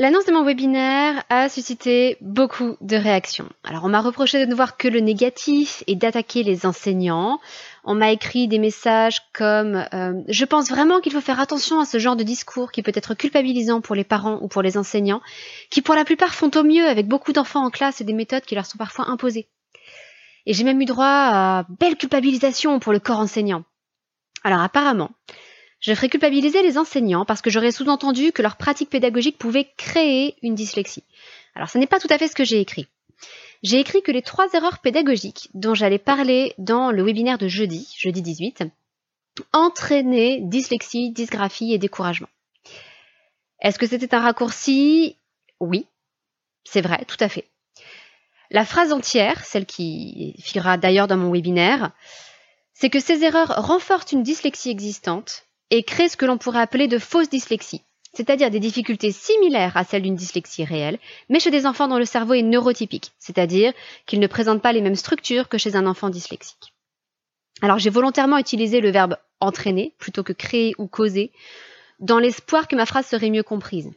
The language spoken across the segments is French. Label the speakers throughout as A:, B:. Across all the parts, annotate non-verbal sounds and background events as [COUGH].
A: L'annonce de mon webinaire a suscité beaucoup de réactions. Alors on m'a reproché de ne voir que le négatif et d'attaquer les enseignants. On m'a écrit des messages comme euh, Je pense vraiment qu'il faut faire attention à ce genre de discours qui peut être culpabilisant pour les parents ou pour les enseignants, qui pour la plupart font au mieux avec beaucoup d'enfants en classe et des méthodes qui leur sont parfois imposées. Et j'ai même eu droit à belle culpabilisation pour le corps enseignant. Alors apparemment, je ferai culpabiliser les enseignants parce que j'aurais sous-entendu que leur pratique pédagogique pouvait créer une dyslexie. Alors ce n'est pas tout à fait ce que j'ai écrit. J'ai écrit que les trois erreurs pédagogiques dont j'allais parler dans le webinaire de jeudi, jeudi 18, entraînaient dyslexie, dysgraphie et découragement. Est-ce que c'était un raccourci? Oui, c'est vrai, tout à fait. La phrase entière, celle qui figurera d'ailleurs dans mon webinaire, c'est que ces erreurs renforcent une dyslexie existante et crée ce que l'on pourrait appeler de fausses dyslexies, c'est-à-dire des difficultés similaires à celles d'une dyslexie réelle, mais chez des enfants dont le cerveau est neurotypique, c'est-à-dire qu'ils ne présentent pas les mêmes structures que chez un enfant dyslexique. Alors j'ai volontairement utilisé le verbe entraîner plutôt que créer ou causer, dans l'espoir que ma phrase serait mieux comprise.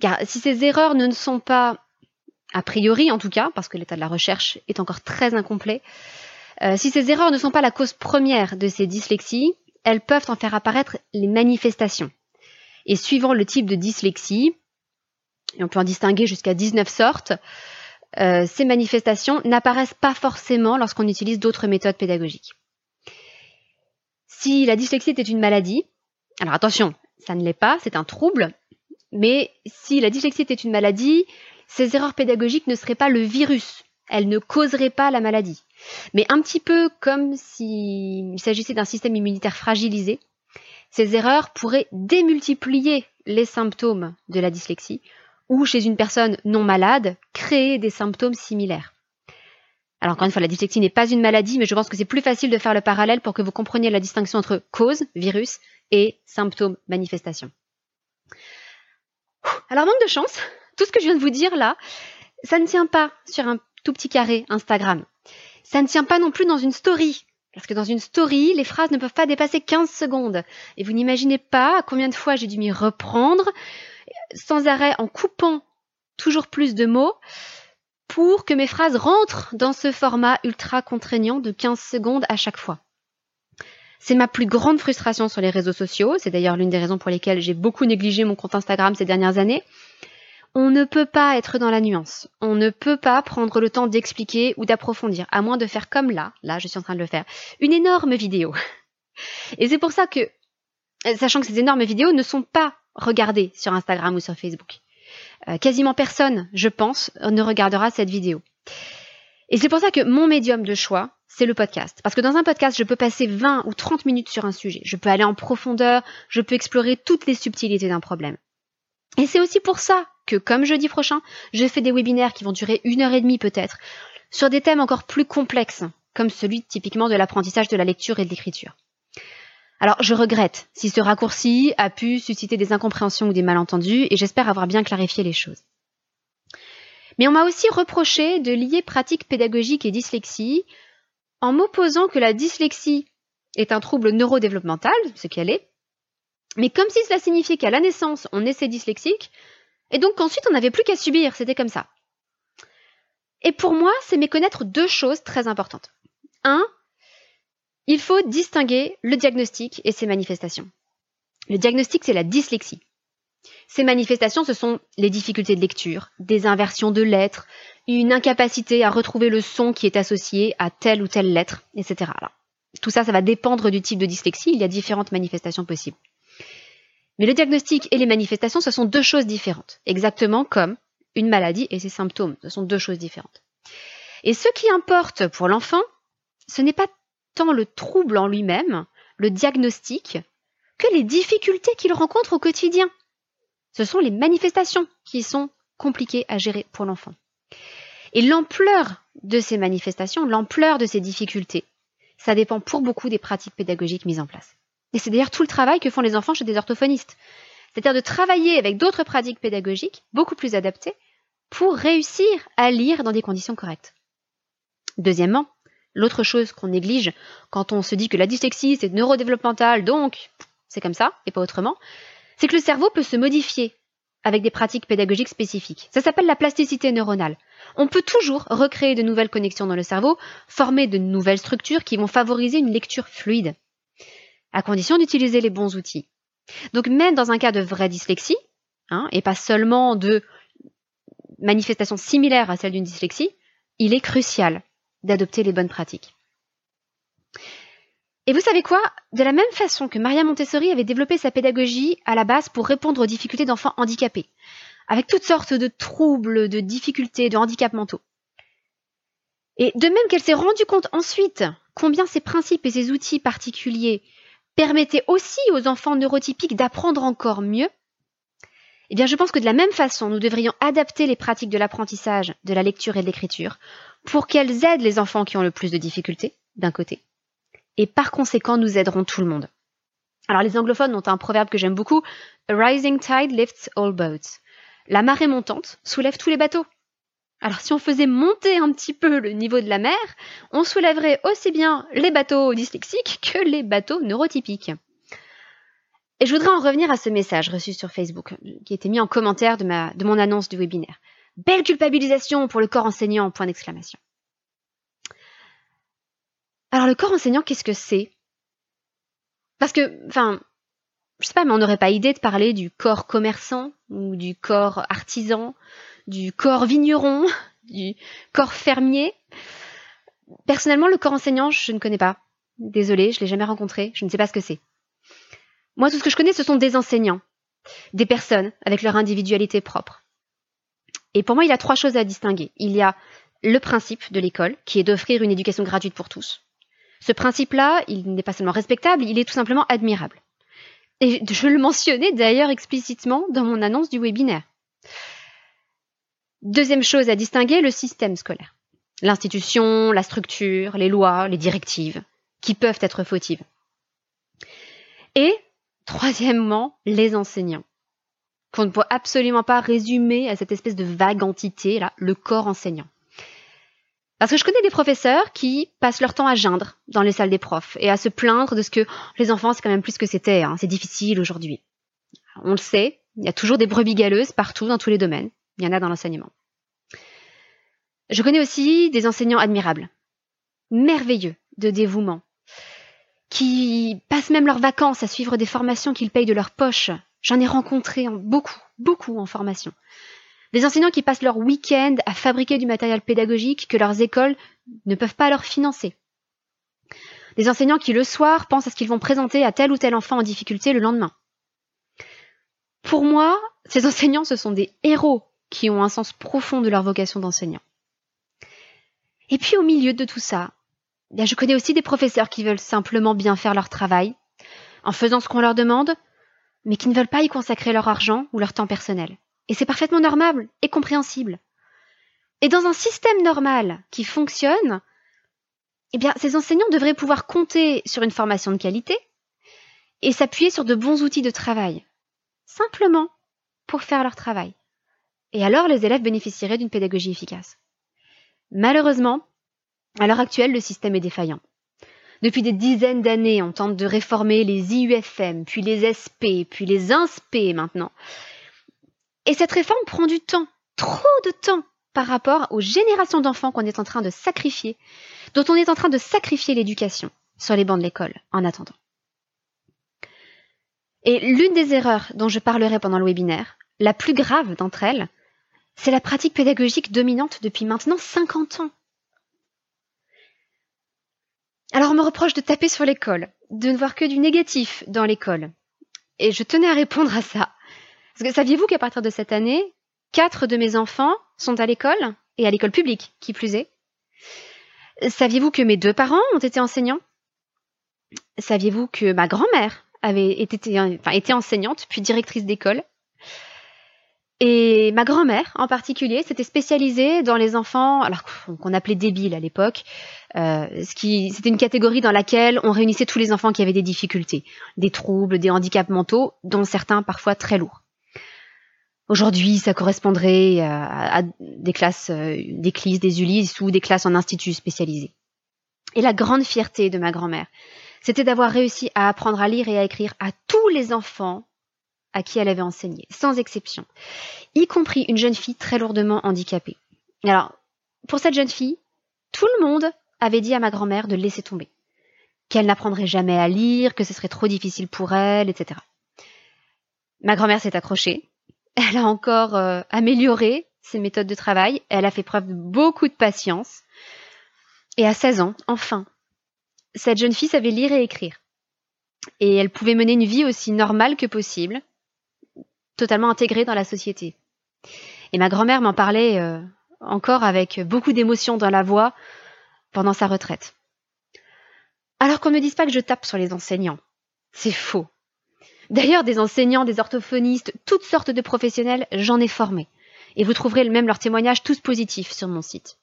A: Car si ces erreurs ne sont pas, a priori en tout cas, parce que l'état de la recherche est encore très incomplet, euh, si ces erreurs ne sont pas la cause première de ces dyslexies, elles peuvent en faire apparaître les manifestations. Et suivant le type de dyslexie, et on peut en distinguer jusqu'à 19 sortes, euh, ces manifestations n'apparaissent pas forcément lorsqu'on utilise d'autres méthodes pédagogiques. Si la dyslexie était une maladie, alors attention, ça ne l'est pas, c'est un trouble, mais si la dyslexie était une maladie, ces erreurs pédagogiques ne seraient pas le virus, elles ne causeraient pas la maladie. Mais un petit peu comme s'il s'agissait d'un système immunitaire fragilisé, ces erreurs pourraient démultiplier les symptômes de la dyslexie ou chez une personne non malade, créer des symptômes similaires. Alors encore une fois, la dyslexie n'est pas une maladie, mais je pense que c'est plus facile de faire le parallèle pour que vous compreniez la distinction entre cause, virus, et symptômes, manifestation. Alors manque de chance, tout ce que je viens de vous dire là, ça ne tient pas sur un tout petit carré Instagram. Ça ne tient pas non plus dans une story. Parce que dans une story, les phrases ne peuvent pas dépasser 15 secondes. Et vous n'imaginez pas combien de fois j'ai dû m'y reprendre, sans arrêt en coupant toujours plus de mots, pour que mes phrases rentrent dans ce format ultra contraignant de 15 secondes à chaque fois. C'est ma plus grande frustration sur les réseaux sociaux. C'est d'ailleurs l'une des raisons pour lesquelles j'ai beaucoup négligé mon compte Instagram ces dernières années on ne peut pas être dans la nuance. On ne peut pas prendre le temps d'expliquer ou d'approfondir, à moins de faire comme là, là je suis en train de le faire, une énorme vidéo. [LAUGHS] Et c'est pour ça que, sachant que ces énormes vidéos ne sont pas regardées sur Instagram ou sur Facebook, euh, quasiment personne, je pense, ne regardera cette vidéo. Et c'est pour ça que mon médium de choix, c'est le podcast. Parce que dans un podcast, je peux passer 20 ou 30 minutes sur un sujet. Je peux aller en profondeur, je peux explorer toutes les subtilités d'un problème. Et c'est aussi pour ça que, comme jeudi prochain, je fais des webinaires qui vont durer une heure et demie peut-être, sur des thèmes encore plus complexes, comme celui typiquement de l'apprentissage de la lecture et de l'écriture. Alors je regrette si ce raccourci a pu susciter des incompréhensions ou des malentendus, et j'espère avoir bien clarifié les choses. Mais on m'a aussi reproché de lier pratique pédagogique et dyslexie en m'opposant que la dyslexie est un trouble neurodéveloppemental, ce qu'elle est, mais comme si cela signifiait qu'à la naissance on naissait dyslexique, et donc qu'ensuite on n'avait plus qu'à subir, c'était comme ça. Et pour moi, c'est méconnaître deux choses très importantes. Un, il faut distinguer le diagnostic et ses manifestations. Le diagnostic, c'est la dyslexie. Ces manifestations, ce sont les difficultés de lecture, des inversions de lettres, une incapacité à retrouver le son qui est associé à telle ou telle lettre, etc. tout ça, ça va dépendre du type de dyslexie. Il y a différentes manifestations possibles. Mais le diagnostic et les manifestations, ce sont deux choses différentes. Exactement comme une maladie et ses symptômes. Ce sont deux choses différentes. Et ce qui importe pour l'enfant, ce n'est pas tant le trouble en lui-même, le diagnostic, que les difficultés qu'il rencontre au quotidien. Ce sont les manifestations qui sont compliquées à gérer pour l'enfant. Et l'ampleur de ces manifestations, l'ampleur de ces difficultés, ça dépend pour beaucoup des pratiques pédagogiques mises en place. Et c'est d'ailleurs tout le travail que font les enfants chez des orthophonistes. C'est-à-dire de travailler avec d'autres pratiques pédagogiques beaucoup plus adaptées pour réussir à lire dans des conditions correctes. Deuxièmement, l'autre chose qu'on néglige quand on se dit que la dyslexie c'est neurodéveloppemental, donc c'est comme ça et pas autrement, c'est que le cerveau peut se modifier avec des pratiques pédagogiques spécifiques. Ça s'appelle la plasticité neuronale. On peut toujours recréer de nouvelles connexions dans le cerveau, former de nouvelles structures qui vont favoriser une lecture fluide, à condition d'utiliser les bons outils. Donc même dans un cas de vraie dyslexie, hein, et pas seulement de manifestations similaires à celles d'une dyslexie, il est crucial d'adopter les bonnes pratiques. Et vous savez quoi? De la même façon que Maria Montessori avait développé sa pédagogie à la base pour répondre aux difficultés d'enfants handicapés, avec toutes sortes de troubles, de difficultés, de handicaps mentaux. Et de même qu'elle s'est rendue compte ensuite combien ces principes et ces outils particuliers permettaient aussi aux enfants neurotypiques d'apprendre encore mieux, eh bien, je pense que de la même façon, nous devrions adapter les pratiques de l'apprentissage, de la lecture et de l'écriture pour qu'elles aident les enfants qui ont le plus de difficultés, d'un côté, et par conséquent, nous aiderons tout le monde. Alors, les anglophones ont un proverbe que j'aime beaucoup A rising tide lifts all boats. La marée montante soulève tous les bateaux. Alors, si on faisait monter un petit peu le niveau de la mer, on soulèverait aussi bien les bateaux dyslexiques que les bateaux neurotypiques. Et je voudrais en revenir à ce message reçu sur Facebook, qui été mis en commentaire de mon annonce du webinaire. Belle culpabilisation pour le corps enseignant, point d'exclamation. Alors le corps enseignant, qu'est-ce que c'est? Parce que, enfin, je sais pas, mais on n'aurait pas idée de parler du corps commerçant ou du corps artisan, du corps vigneron, du corps fermier. Personnellement, le corps enseignant, je ne connais pas. Désolée, je l'ai jamais rencontré, je ne sais pas ce que c'est. Moi, tout ce que je connais, ce sont des enseignants, des personnes avec leur individualité propre. Et pour moi, il y a trois choses à distinguer. Il y a le principe de l'école, qui est d'offrir une éducation gratuite pour tous. Ce principe-là, il n'est pas seulement respectable, il est tout simplement admirable. Et je le mentionnais d'ailleurs explicitement dans mon annonce du webinaire. Deuxième chose à distinguer, le système scolaire. L'institution, la structure, les lois, les directives, qui peuvent être fautives. Et Troisièmement, les enseignants, qu'on ne peut absolument pas résumer à cette espèce de vague entité, là, le corps enseignant. Parce que je connais des professeurs qui passent leur temps à geindre dans les salles des profs et à se plaindre de ce que les enfants, c'est quand même plus que c'était, hein, c'est difficile aujourd'hui. On le sait, il y a toujours des brebis galeuses partout, dans tous les domaines. Il y en a dans l'enseignement. Je connais aussi des enseignants admirables, merveilleux de dévouement, qui passent même leurs vacances à suivre des formations qu'ils payent de leur poche. J'en ai rencontré beaucoup, beaucoup en formation. Des enseignants qui passent leur week-end à fabriquer du matériel pédagogique que leurs écoles ne peuvent pas leur financer. Des enseignants qui le soir pensent à ce qu'ils vont présenter à tel ou tel enfant en difficulté le lendemain. Pour moi, ces enseignants, ce sont des héros qui ont un sens profond de leur vocation d'enseignant. Et puis au milieu de tout ça, je connais aussi des professeurs qui veulent simplement bien faire leur travail, en faisant ce qu'on leur demande, mais qui ne veulent pas y consacrer leur argent ou leur temps personnel. Et c'est parfaitement normal et compréhensible. Et dans un système normal qui fonctionne, eh bien, ces enseignants devraient pouvoir compter sur une formation de qualité et s'appuyer sur de bons outils de travail, simplement pour faire leur travail. Et alors, les élèves bénéficieraient d'une pédagogie efficace. Malheureusement, à l'heure actuelle, le système est défaillant. Depuis des dizaines d'années, on tente de réformer les IUFM, puis les SP, puis les INSP maintenant. Et cette réforme prend du temps, trop de temps, par rapport aux générations d'enfants qu'on est en train de sacrifier, dont on est en train de sacrifier l'éducation sur les bancs de l'école en attendant. Et l'une des erreurs dont je parlerai pendant le webinaire, la plus grave d'entre elles, c'est la pratique pédagogique dominante depuis maintenant 50 ans. Alors on me reproche de taper sur l'école, de ne voir que du négatif dans l'école. Et je tenais à répondre à ça. Parce que saviez-vous qu'à partir de cette année, quatre de mes enfants sont à l'école, et à l'école publique, qui plus est? Saviez-vous que mes deux parents ont été enseignants? Saviez-vous que ma grand-mère avait été, enseignante, puis directrice d'école? Et ma grand-mère, en particulier, s'était spécialisée dans les enfants, alors qu'on appelait débiles à l'époque, euh, ce qui, c'était une catégorie dans laquelle on réunissait tous les enfants qui avaient des difficultés, des troubles, des handicaps mentaux, dont certains parfois très lourds. Aujourd'hui, ça correspondrait à, des classes, euh, des CLIS, des ou des classes en institut spécialisés. Et la grande fierté de ma grand-mère, c'était d'avoir réussi à apprendre à lire et à écrire à tous les enfants à qui elle avait enseigné, sans exception, y compris une jeune fille très lourdement handicapée. Alors, pour cette jeune fille, tout le monde avait dit à ma grand-mère de laisser tomber, qu'elle n'apprendrait jamais à lire, que ce serait trop difficile pour elle, etc. Ma grand-mère s'est accrochée, elle a encore euh, amélioré ses méthodes de travail, elle a fait preuve de beaucoup de patience, et à 16 ans, enfin, cette jeune fille savait lire et écrire. Et elle pouvait mener une vie aussi normale que possible, totalement intégrée dans la société. Et ma grand-mère m'en parlait euh, encore avec beaucoup d'émotion dans la voix pendant sa retraite. Alors qu'on ne me dise pas que je tape sur les enseignants. C'est faux. D'ailleurs, des enseignants, des orthophonistes, toutes sortes de professionnels, j'en ai formé. Et vous trouverez même leurs témoignages tous positifs sur mon site.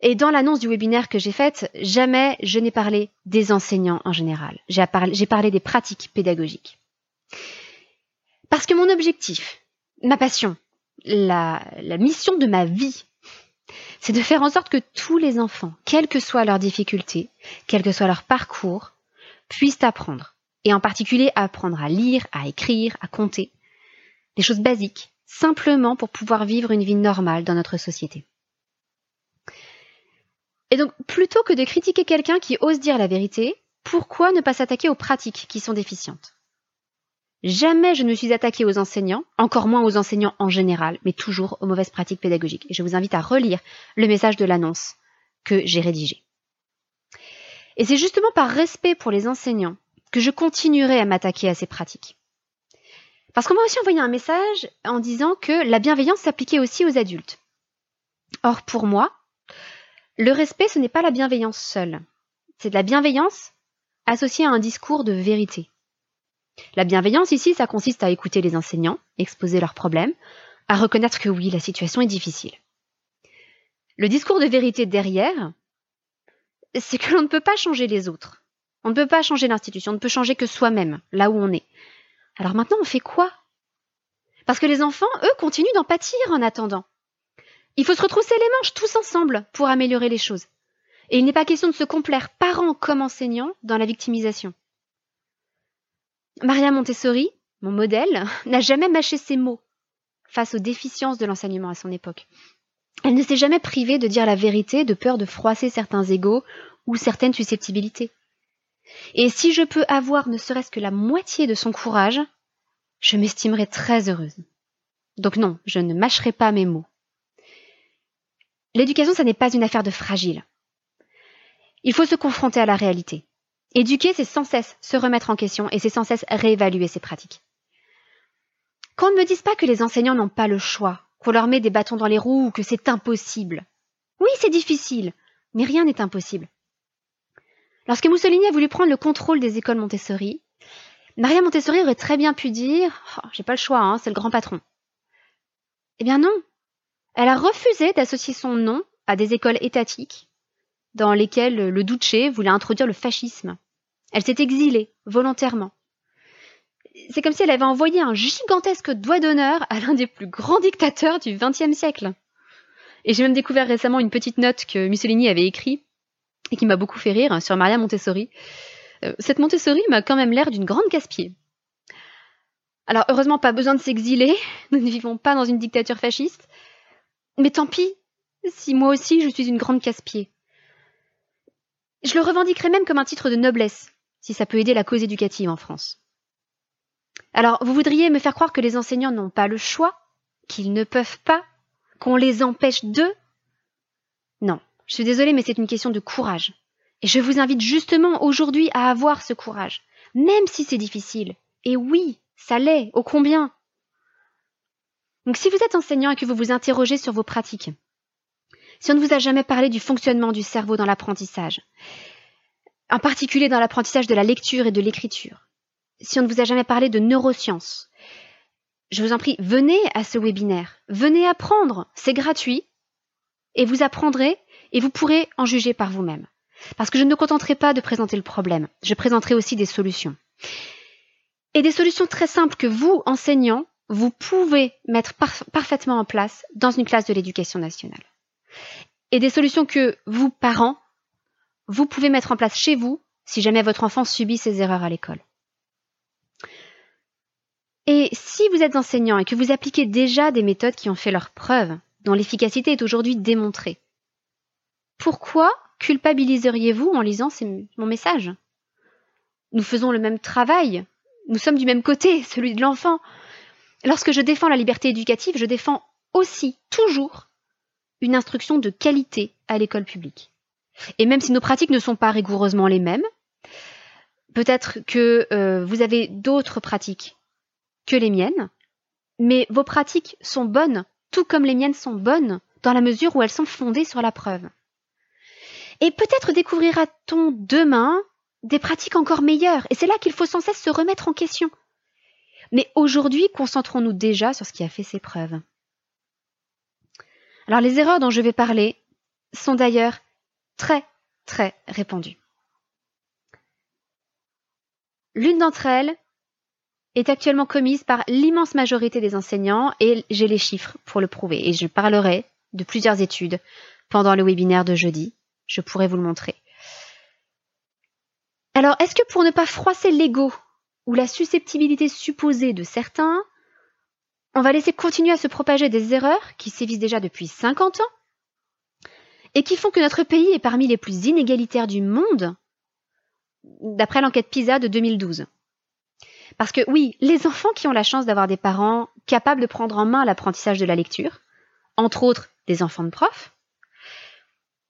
A: Et dans l'annonce du webinaire que j'ai faite, jamais je n'ai parlé des enseignants en général. J'ai parlé des pratiques pédagogiques. Parce que mon objectif, ma passion, la, mission de ma vie, c'est de faire en sorte que tous les enfants, quelles que soient leurs difficultés, quel que soit leur parcours, puissent apprendre. Et en particulier apprendre à lire, à écrire, à compter. Des choses basiques, simplement pour pouvoir vivre une vie normale dans notre société. Et donc, plutôt que de critiquer quelqu'un qui ose dire la vérité, pourquoi ne pas s'attaquer aux pratiques qui sont déficientes? Jamais je ne suis attaquée aux enseignants, encore moins aux enseignants en général, mais toujours aux mauvaises pratiques pédagogiques. Et je vous invite à relire le message de l'annonce que j'ai rédigé. Et c'est justement par respect pour les enseignants que je continuerai à m'attaquer à ces pratiques. Parce qu'on m'a aussi envoyé un message en disant que la bienveillance s'appliquait aussi aux adultes. Or, pour moi, le respect, ce n'est pas la bienveillance seule. C'est de la bienveillance associée à un discours de vérité. La bienveillance ici, ça consiste à écouter les enseignants, exposer leurs problèmes, à reconnaître que oui, la situation est difficile. Le discours de vérité derrière, c'est que l'on ne peut pas changer les autres. On ne peut pas changer l'institution, on ne peut changer que soi-même, là où on est. Alors maintenant, on fait quoi? Parce que les enfants, eux, continuent d'en pâtir en attendant. Il faut se retrousser les manches tous ensemble pour améliorer les choses. Et il n'est pas question de se complaire, parents comme enseignants, dans la victimisation. Maria Montessori, mon modèle, [LAUGHS] n'a jamais mâché ses mots face aux déficiences de l'enseignement à son époque. Elle ne s'est jamais privée de dire la vérité de peur de froisser certains égaux ou certaines susceptibilités. Et si je peux avoir ne serait-ce que la moitié de son courage, je m'estimerai très heureuse. Donc non, je ne mâcherai pas mes mots. L'éducation, ça n'est pas une affaire de fragile. Il faut se confronter à la réalité. Éduquer, c'est sans cesse se remettre en question et c'est sans cesse réévaluer ses pratiques. Qu'on ne me dise pas que les enseignants n'ont pas le choix, qu'on leur met des bâtons dans les roues ou que c'est impossible. Oui, c'est difficile. Mais rien n'est impossible. Lorsque Mussolini a voulu prendre le contrôle des écoles Montessori, Maria Montessori aurait très bien pu dire oh, J'ai pas le choix, hein, c'est le grand patron. Eh bien non. Elle a refusé d'associer son nom à des écoles étatiques dans lesquelles le Duce voulait introduire le fascisme. Elle s'est exilée volontairement. C'est comme si elle avait envoyé un gigantesque doigt d'honneur à l'un des plus grands dictateurs du XXe siècle. Et j'ai même découvert récemment une petite note que Mussolini avait écrite et qui m'a beaucoup fait rire sur Maria Montessori. Euh, cette Montessori m'a quand même l'air d'une grande casse-pied. Alors heureusement pas besoin de s'exiler, [LAUGHS] nous ne vivons pas dans une dictature fasciste, mais tant pis si moi aussi je suis une grande casse-pied. Je le revendiquerai même comme un titre de noblesse, si ça peut aider la cause éducative en France. Alors, vous voudriez me faire croire que les enseignants n'ont pas le choix, qu'ils ne peuvent pas, qu'on les empêche d'eux? Non, je suis désolée, mais c'est une question de courage. Et je vous invite justement aujourd'hui à avoir ce courage, même si c'est difficile. Et oui, ça l'est, ô combien? Donc si vous êtes enseignant et que vous vous interrogez sur vos pratiques, si on ne vous a jamais parlé du fonctionnement du cerveau dans l'apprentissage, en particulier dans l'apprentissage de la lecture et de l'écriture, si on ne vous a jamais parlé de neurosciences, je vous en prie, venez à ce webinaire, venez apprendre, c'est gratuit, et vous apprendrez et vous pourrez en juger par vous-même. Parce que je ne me contenterai pas de présenter le problème, je présenterai aussi des solutions. Et des solutions très simples que vous, enseignants, vous pouvez mettre parfaitement en place dans une classe de l'éducation nationale. Et des solutions que vous, parents, vous pouvez mettre en place chez vous si jamais votre enfant subit ces erreurs à l'école. Et si vous êtes enseignant et que vous appliquez déjà des méthodes qui ont fait leur preuve, dont l'efficacité est aujourd'hui démontrée, pourquoi culpabiliseriez-vous en lisant mon message? Nous faisons le même travail, nous sommes du même côté, [LAUGHS] celui de l'enfant. Lorsque je défends la liberté éducative, je défends aussi, toujours, une instruction de qualité à l'école publique. Et même si nos pratiques ne sont pas rigoureusement les mêmes, peut-être que euh, vous avez d'autres pratiques que les miennes, mais vos pratiques sont bonnes, tout comme les miennes sont bonnes, dans la mesure où elles sont fondées sur la preuve. Et peut-être découvrira-t-on demain des pratiques encore meilleures, et c'est là qu'il faut sans cesse se remettre en question. Mais aujourd'hui, concentrons-nous déjà sur ce qui a fait ses preuves. Alors les erreurs dont je vais parler sont d'ailleurs très très répandues. L'une d'entre elles est actuellement commise par l'immense majorité des enseignants et j'ai les chiffres pour le prouver et je parlerai de plusieurs études pendant le webinaire de jeudi. Je pourrai vous le montrer. Alors, est-ce que pour ne pas froisser l'ego ou la susceptibilité supposée de certains, on va laisser continuer à se propager des erreurs qui sévissent déjà depuis 50 ans? Et qui font que notre pays est parmi les plus inégalitaires du monde, d'après l'enquête PISA de 2012. Parce que oui, les enfants qui ont la chance d'avoir des parents capables de prendre en main l'apprentissage de la lecture, entre autres des enfants de profs,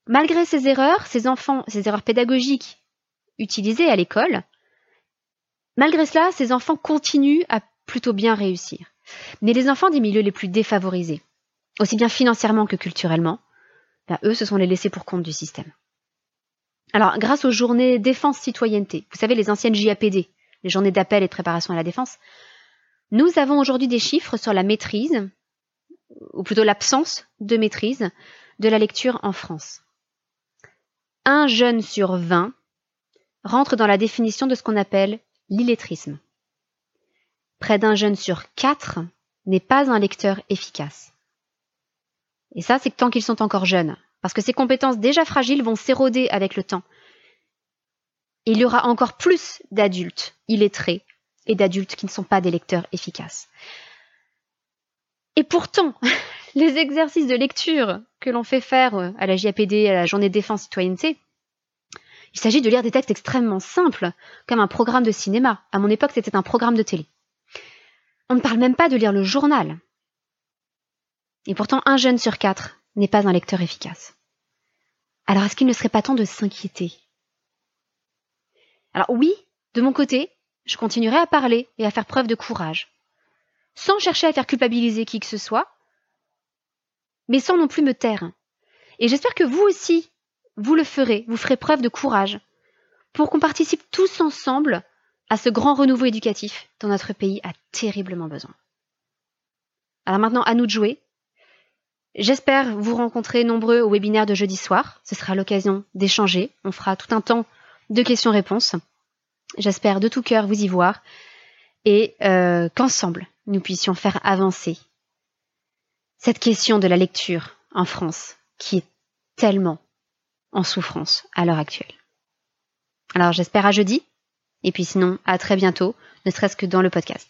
A: malgré ces erreurs, ces enfants, ces erreurs pédagogiques utilisées à l'école, malgré cela, ces enfants continuent à plutôt bien réussir. Mais les enfants des milieux les plus défavorisés, aussi bien financièrement que culturellement, eux, ce sont les laissés pour compte du système. Alors, grâce aux journées défense citoyenneté, vous savez, les anciennes JAPD, les journées d'appel et de préparation à la défense, nous avons aujourd'hui des chiffres sur la maîtrise, ou plutôt l'absence de maîtrise, de la lecture en France. Un jeune sur vingt rentre dans la définition de ce qu'on appelle l'illettrisme près d'un jeune sur quatre n'est pas un lecteur efficace. Et ça, c'est tant qu'ils sont encore jeunes, parce que ces compétences déjà fragiles vont s'éroder avec le temps. il y aura encore plus d'adultes illettrés et d'adultes qui ne sont pas des lecteurs efficaces. Et pourtant, [LAUGHS] les exercices de lecture que l'on fait faire à la JAPD, à la journée défense citoyenneté, il s'agit de lire des textes extrêmement simples, comme un programme de cinéma. À mon époque, c'était un programme de télé. On ne parle même pas de lire le journal. Et pourtant, un jeune sur quatre n'est pas un lecteur efficace. Alors est-ce qu'il ne serait pas temps de s'inquiéter? Alors oui, de mon côté, je continuerai à parler et à faire preuve de courage, sans chercher à faire culpabiliser qui que ce soit, mais sans non plus me taire. Et j'espère que vous aussi, vous le ferez, vous ferez preuve de courage pour qu'on participe tous ensemble à ce grand renouveau éducatif dont notre pays a terriblement besoin. Alors maintenant, à nous de jouer. J'espère vous rencontrer nombreux au webinaire de jeudi soir. Ce sera l'occasion d'échanger. On fera tout un temps de questions-réponses. J'espère de tout cœur vous y voir et euh, qu'ensemble, nous puissions faire avancer cette question de la lecture en France qui est tellement en souffrance à l'heure actuelle. Alors j'espère à jeudi, et puis sinon à très bientôt, ne serait-ce que dans le podcast.